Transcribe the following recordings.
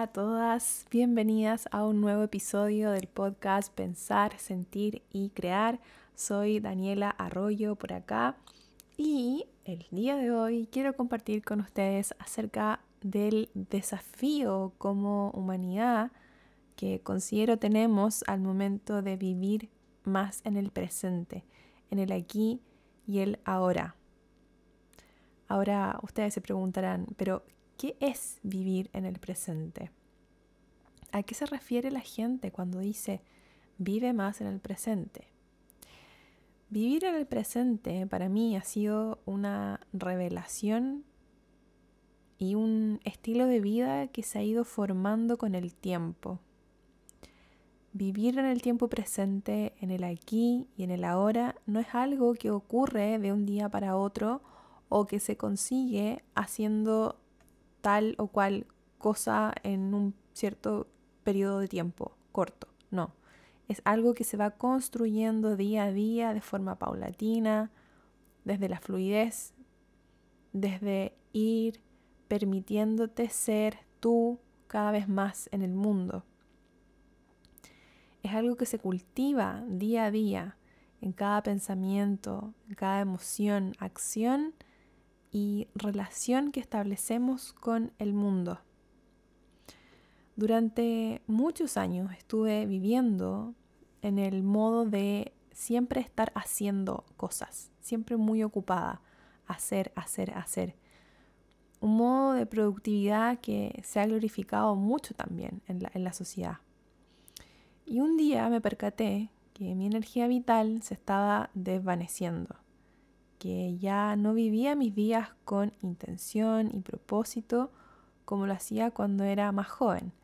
A todas, bienvenidas a un nuevo episodio del podcast Pensar, Sentir y Crear. Soy Daniela Arroyo por acá y el día de hoy quiero compartir con ustedes acerca del desafío como humanidad que considero tenemos al momento de vivir más en el presente, en el aquí y el ahora. Ahora ustedes se preguntarán, pero ¿qué es vivir en el presente? ¿A qué se refiere la gente cuando dice vive más en el presente? Vivir en el presente para mí ha sido una revelación y un estilo de vida que se ha ido formando con el tiempo. Vivir en el tiempo presente, en el aquí y en el ahora, no es algo que ocurre de un día para otro o que se consigue haciendo tal o cual cosa en un cierto periodo de tiempo corto. No, es algo que se va construyendo día a día de forma paulatina, desde la fluidez, desde ir permitiéndote ser tú cada vez más en el mundo. Es algo que se cultiva día a día en cada pensamiento, en cada emoción, acción y relación que establecemos con el mundo. Durante muchos años estuve viviendo en el modo de siempre estar haciendo cosas, siempre muy ocupada, hacer, hacer, hacer. Un modo de productividad que se ha glorificado mucho también en la, en la sociedad. Y un día me percaté que mi energía vital se estaba desvaneciendo que ya no vivía mis días con intención y propósito como lo hacía cuando era más joven.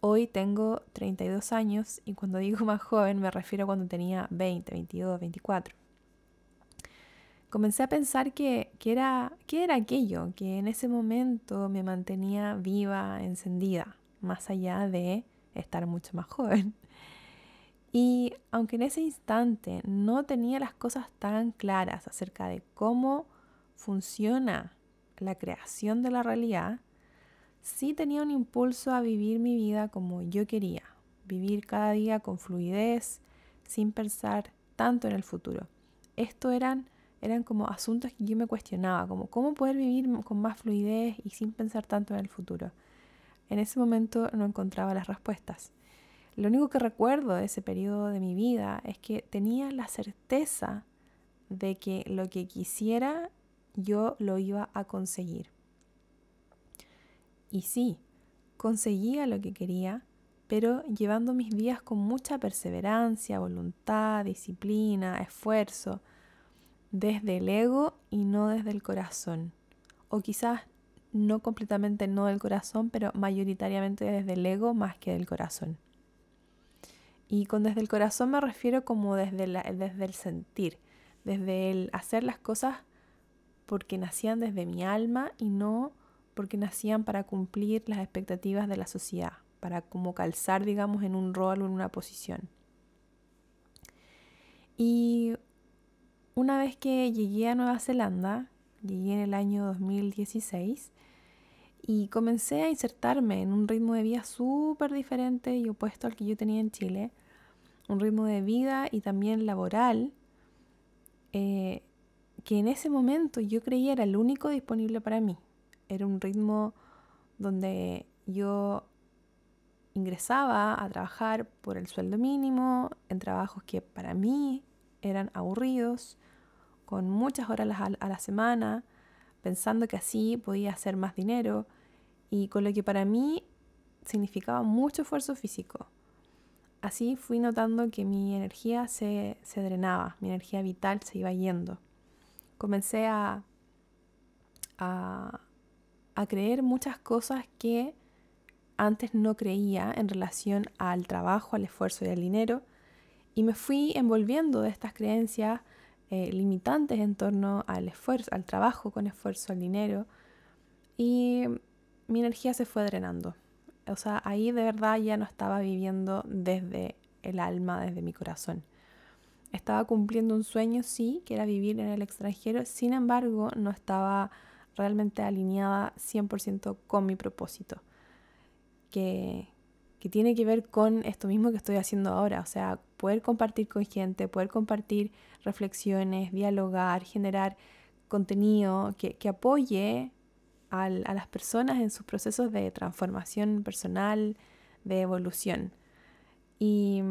Hoy tengo 32 años y cuando digo más joven me refiero a cuando tenía 20, 22, 24. Comencé a pensar que, era, que era aquello que en ese momento me mantenía viva, encendida, más allá de estar mucho más joven. Y aunque en ese instante no tenía las cosas tan claras acerca de cómo funciona la creación de la realidad, sí tenía un impulso a vivir mi vida como yo quería, vivir cada día con fluidez, sin pensar tanto en el futuro. Esto eran, eran como asuntos que yo me cuestionaba, como cómo poder vivir con más fluidez y sin pensar tanto en el futuro. En ese momento no encontraba las respuestas. Lo único que recuerdo de ese periodo de mi vida es que tenía la certeza de que lo que quisiera yo lo iba a conseguir. Y sí, conseguía lo que quería, pero llevando mis días con mucha perseverancia, voluntad, disciplina, esfuerzo, desde el ego y no desde el corazón. O quizás no completamente no del corazón, pero mayoritariamente desde el ego más que del corazón. Y con desde el corazón me refiero como desde, desde el sentir, desde el hacer las cosas porque nacían desde mi alma y no porque nacían para cumplir las expectativas de la sociedad, para como calzar, digamos, en un rol o en una posición. Y una vez que llegué a Nueva Zelanda, llegué en el año 2016, y comencé a insertarme en un ritmo de vida súper diferente y opuesto al que yo tenía en Chile, un ritmo de vida y también laboral, eh, que en ese momento yo creía era el único disponible para mí. Era un ritmo donde yo ingresaba a trabajar por el sueldo mínimo, en trabajos que para mí eran aburridos, con muchas horas a la semana, pensando que así podía hacer más dinero y con lo que para mí significaba mucho esfuerzo físico. Así fui notando que mi energía se, drenaba, mi energía vital se iba yendo. Comencé a, a, a creer muchas cosas que antes no creía en relación al trabajo, al esfuerzo y al dinero, y me fui envolviendo de estas creencias eh, limitantes en torno al esfuerzo, al trabajo con esfuerzo, al dinero, y mi energía se fue drenando. O sea, ahí de verdad ya no estaba viviendo desde el alma, desde mi corazón. Estaba cumpliendo un sueño, sí, que era vivir en el extranjero, sin embargo, no estaba realmente alineada 100% con mi propósito. que, que tiene que ver con esto mismo que estoy haciendo ahora, o sea, poder compartir con gente, poder compartir reflexiones, dialogar, generar contenido que, apoye a las personas en sus procesos de transformación personal, de evolución. Y,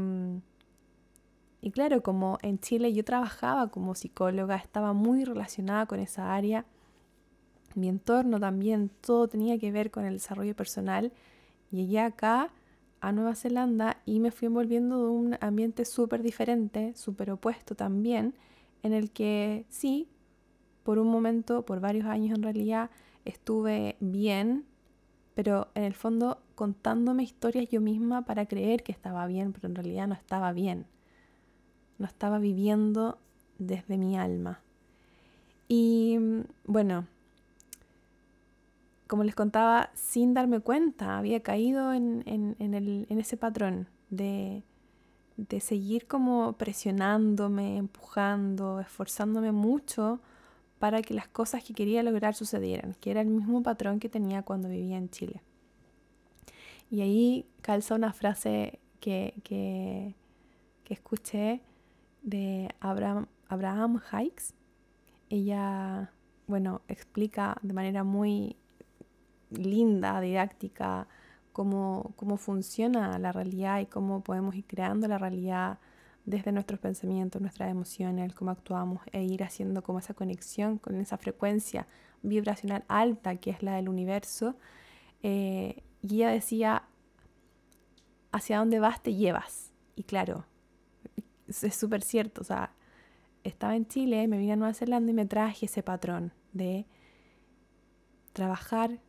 y claro, como en Chile yo trabajaba como psicóloga, estaba muy relacionada con esa área, mi entorno también, todo tenía que ver con el desarrollo personal. Llegué acá a Nueva Zelanda y me fui envolviendo de un ambiente súper diferente, súper opuesto también, en el que sí, por un momento, por varios años en realidad, estuve bien, pero en el fondo contándome historias yo misma para creer que estaba bien, pero en realidad no estaba bien. No estaba viviendo desde mi alma. Y bueno, como les contaba, sin darme cuenta, había caído en, ese patrón de, de seguir como presionándome, empujando, esforzándome mucho para que las cosas que quería lograr sucedieran, que era el mismo patrón que tenía cuando vivía en Chile. Y ahí calza una frase que, que, escuché de Abraham, Abraham Hikes. Ella, bueno, explica de manera muy linda, didáctica, cómo, cómo funciona la realidad y cómo podemos ir creando la realidad desde nuestros pensamientos, nuestras emociones, cómo actuamos e ir haciendo como esa conexión con esa frecuencia vibracional alta que es la del universo. Eh, y ella decía, hacia dónde vas te llevas. Y claro, es súper cierto, o sea, estaba en Chile, me vine a Nueva Zelanda y me traje ese patrón de trabajar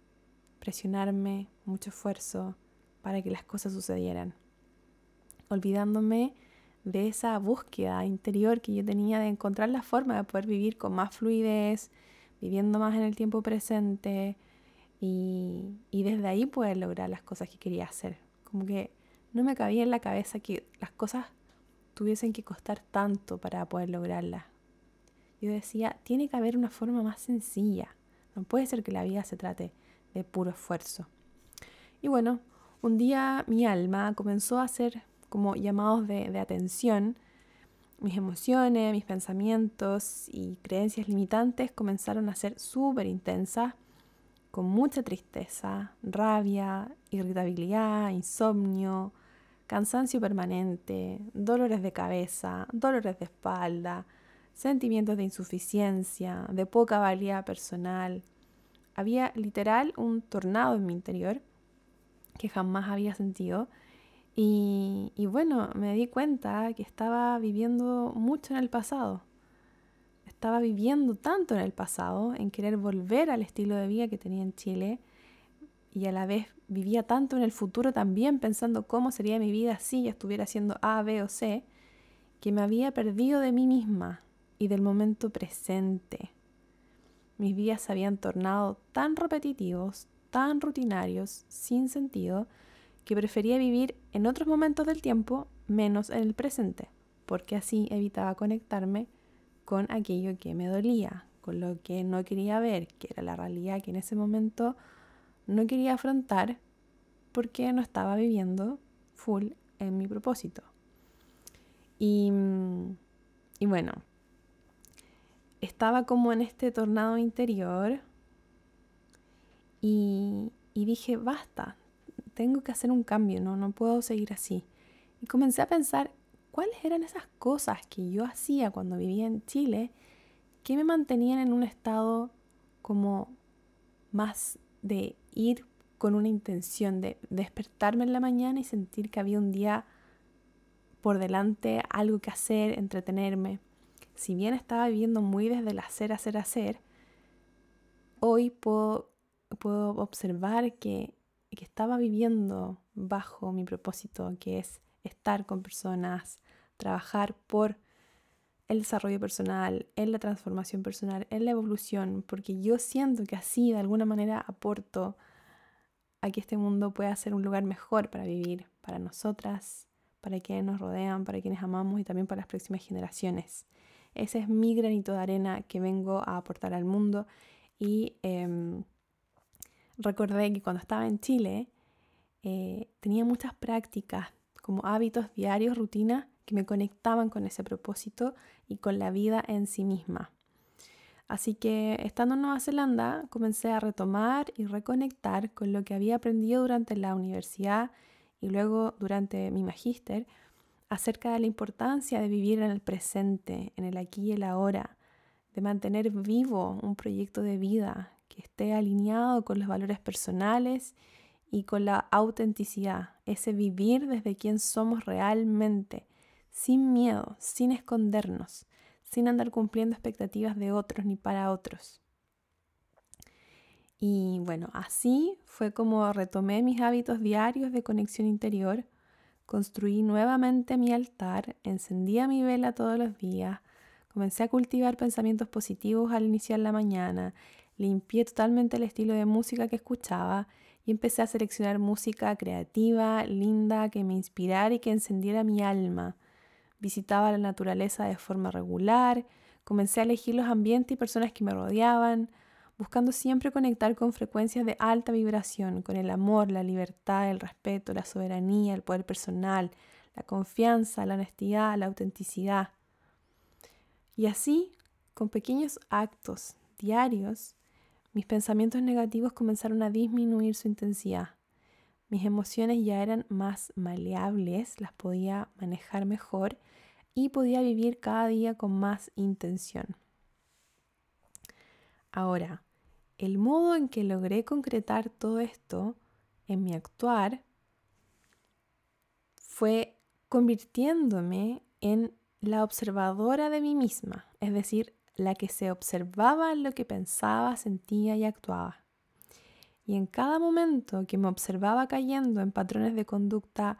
presionarme, mucho esfuerzo para que las cosas sucedieran, olvidándome de esa búsqueda interior que yo tenía de encontrar la forma de poder vivir con más fluidez, viviendo más en el tiempo presente y, y desde ahí poder lograr las cosas que quería hacer. Como que no me cabía en la cabeza que las cosas tuviesen que costar tanto para poder lograrlas. Yo decía, tiene que haber una forma más sencilla. No puede ser que la vida se trate de puro esfuerzo. Y bueno, un día mi alma comenzó a hacer como llamados de, de atención. Mis emociones, mis pensamientos y creencias limitantes comenzaron a ser súper intensas, con mucha tristeza, rabia, irritabilidad, insomnio, cansancio permanente, dolores de cabeza, dolores de espalda, sentimientos de insuficiencia, de poca valía personal, había literal un tornado en mi interior que jamás había sentido. Y, bueno, me di cuenta que estaba viviendo mucho en el pasado. Estaba viviendo tanto en el pasado, en querer volver al estilo de vida que tenía en Chile. Y a la vez vivía tanto en el futuro también pensando cómo sería mi vida si estuviera haciendo A, B o C, que me había perdido de mí misma y del momento presente. Mis días se habían tornado tan repetitivos, tan rutinarios, sin sentido, que prefería vivir en otros momentos del tiempo menos en el presente, porque así evitaba conectarme con aquello que me dolía, con lo que no quería ver, que era la realidad que en ese momento no quería afrontar porque no estaba viviendo full en mi propósito. Y, y bueno, estaba como en este tornado interior y, dije, basta, tengo que hacer un cambio, ¿no? no puedo seguir así. Y comencé a pensar cuáles eran esas cosas que yo hacía cuando vivía en Chile que me mantenían en un estado como más de ir con una intención de despertarme en la mañana y sentir que había un día por delante, algo que hacer, entretenerme si bien estaba viviendo muy desde el hacer, hacer, hacer, hoy puedo, puedo observar que, que estaba viviendo bajo mi propósito, que es estar con personas, trabajar por el desarrollo personal, en la transformación personal, en la evolución, porque yo siento que así de alguna manera aporto a que este mundo pueda ser un lugar mejor para vivir, para nosotras, para quienes nos rodean, para quienes amamos y también para las próximas generaciones. Ese es mi granito de arena que vengo a aportar al mundo. Y em, recordé que cuando estaba en Chile, eh, tenía muchas prácticas como hábitos diarios, rutinas que me conectaban con ese propósito y con la vida en sí misma. Así que estando en Nueva Zelanda comencé a retomar y reconectar con lo que había aprendido durante la universidad y luego durante mi magíster acerca de la importancia de vivir en el presente, en el aquí y el ahora, de mantener vivo un proyecto de vida que esté alineado con los valores personales y con la autenticidad, ese vivir desde quien somos realmente, sin miedo, sin escondernos, sin andar cumpliendo expectativas de otros ni para otros. Y bueno, así fue como retomé mis hábitos diarios de conexión interior, construí nuevamente mi altar, encendía mi vela todos los días, comencé a cultivar pensamientos positivos al iniciar la mañana, limpié totalmente el estilo de música que escuchaba y empecé a seleccionar música creativa, linda, que me inspirara y que encendiera mi alma. Visitaba la naturaleza de forma regular, comencé a elegir los ambientes y personas que me rodeaban, buscando siempre conectar con frecuencias de alta vibración, con el amor, la libertad, el respeto, la soberanía, el poder personal, la confianza, la honestidad, la autenticidad. Y así, con pequeños actos diarios, mis pensamientos negativos comenzaron a disminuir su intensidad. Mis emociones ya eran más maleables, las podía manejar mejor y podía vivir cada día con más intención. Ahora, el modo en que logré concretar todo esto en mi actuar fue convirtiéndome en la observadora de mí misma, es decir, la que se observaba en lo que pensaba, sentía y actuaba. Y en cada momento que me observaba cayendo en patrones de conducta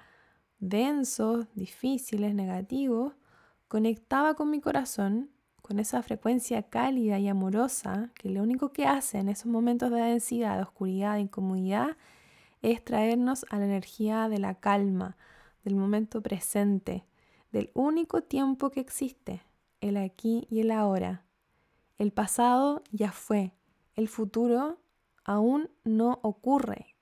densos, difíciles, negativos, conectaba con mi corazón, con esa frecuencia cálida y amorosa que lo único que hace en esos momentos de densidad, de oscuridad, de incomodidad, es traernos a la energía de la calma, del momento presente, del único tiempo que existe, el aquí y el ahora, el pasado ya fue, el futuro aún no ocurre.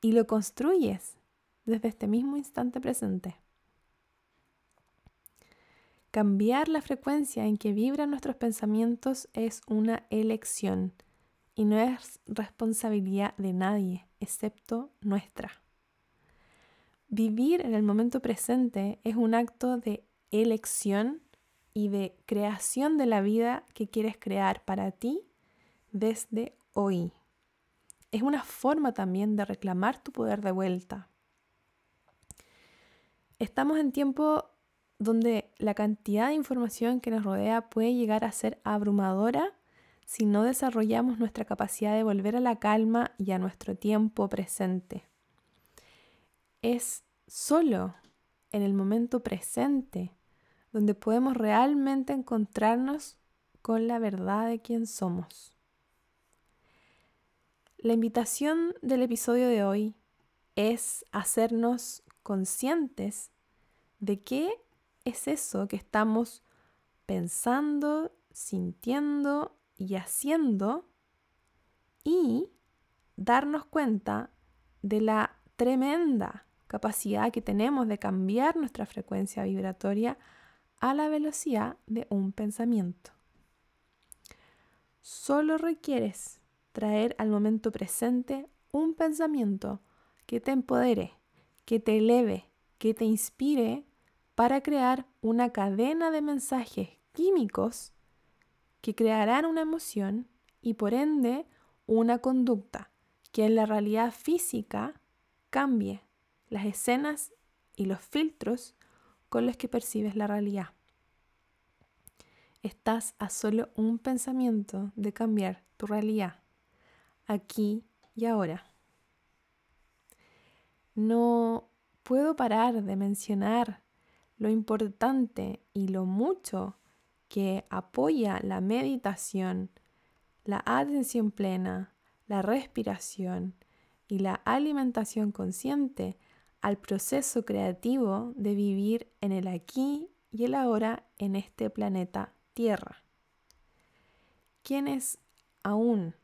Y lo construyes desde este mismo instante presente. Cambiar la frecuencia en que vibran nuestros pensamientos es una elección y no es responsabilidad de nadie, excepto nuestra. Vivir en el momento presente es un acto de elección y de creación de la vida que quieres crear para ti desde hoy. Es una forma también de reclamar tu poder de vuelta. Estamos en tiempo donde la cantidad de información que nos rodea puede llegar a ser abrumadora si no desarrollamos nuestra capacidad de volver a la calma y a nuestro tiempo presente. Es solo en el momento presente donde podemos realmente encontrarnos con la verdad de quién somos. La invitación del episodio de hoy es hacernos conscientes de qué es eso que estamos pensando, sintiendo y haciendo y darnos cuenta de la tremenda capacidad que tenemos de cambiar nuestra frecuencia vibratoria a la velocidad de un pensamiento. Solo requieres traer al momento presente un pensamiento que te empodere, que te eleve, que te inspire para crear una cadena de mensajes químicos que crearán una emoción y por ende una conducta que en la realidad física cambie las escenas y los filtros con los que percibes la realidad. Estás a solo un pensamiento de cambiar tu realidad, aquí y ahora. No puedo parar de mencionar lo importante y lo mucho que apoya la meditación, la atención plena, la respiración y la alimentación consciente al proceso creativo de vivir en el aquí y el ahora en este planeta Tierra. Quienes aún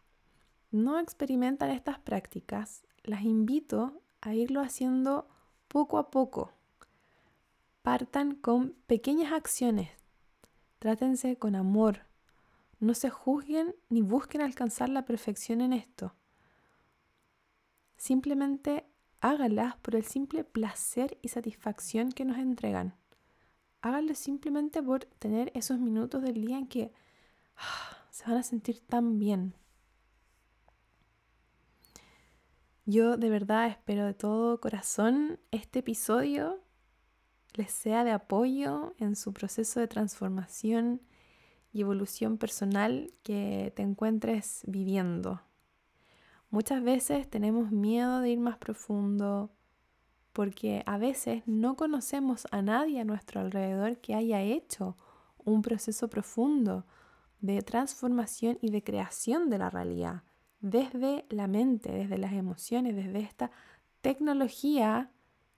no experimentan estas prácticas, las invito a irlo haciendo poco a poco. Partan con pequeñas acciones. Trátense con amor. No se juzguen ni busquen alcanzar la perfección en esto. Simplemente háganlas por el simple placer y satisfacción que nos entregan. Háganlo simplemente por tener esos minutos del día en que ah, se van a sentir tan bien. Yo de verdad espero de todo corazón este episodio sea de apoyo en su proceso de transformación y evolución personal que te encuentres viviendo. Muchas veces tenemos miedo de ir más profundo porque a veces no conocemos a nadie a nuestro alrededor que haya hecho un proceso profundo de transformación y de creación de la realidad desde la mente, desde las emociones, desde esta tecnología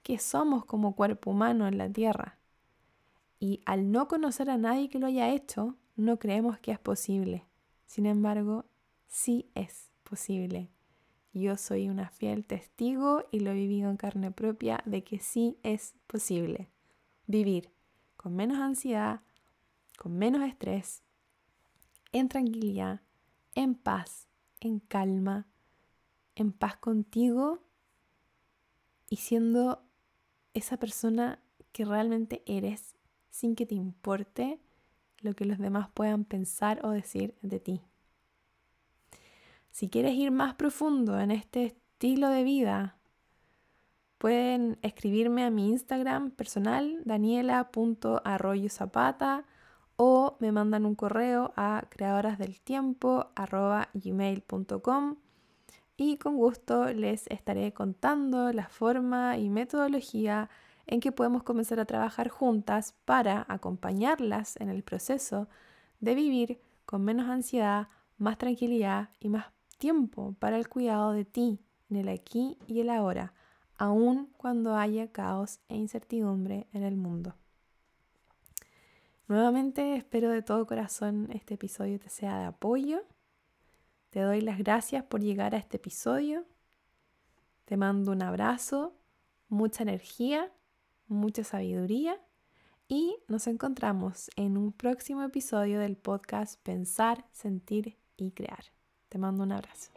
que somos como cuerpo humano en la Tierra. Y al no conocer a nadie que lo haya hecho, no creemos que es posible. Sin embargo, sí es posible. Yo soy una fiel testigo y lo he vivido en carne propia de que sí es posible vivir con menos ansiedad, con menos estrés, en tranquilidad, en paz, en calma, en paz contigo y siendo esa persona que realmente eres sin que te importe lo que los demás puedan pensar o decir de ti. Si quieres ir más profundo en este estilo de vida, pueden escribirme a mi Instagram personal, daniela.arroyozapata, o me mandan un correo a creadorasdeltiempo.gmail.com y con gusto les estaré contando la forma y metodología en que podemos comenzar a trabajar juntas para acompañarlas en el proceso de vivir con menos ansiedad, más tranquilidad y más tiempo para el cuidado de ti en el aquí y el ahora, aun cuando haya caos e incertidumbre en el mundo. Nuevamente espero de todo corazón este episodio te sea de apoyo. Te doy las gracias por llegar a este episodio. Te mando un abrazo, mucha energía, mucha sabiduría y nos encontramos en un próximo episodio del podcast Pensar, Sentir y Crear. Te mando un abrazo.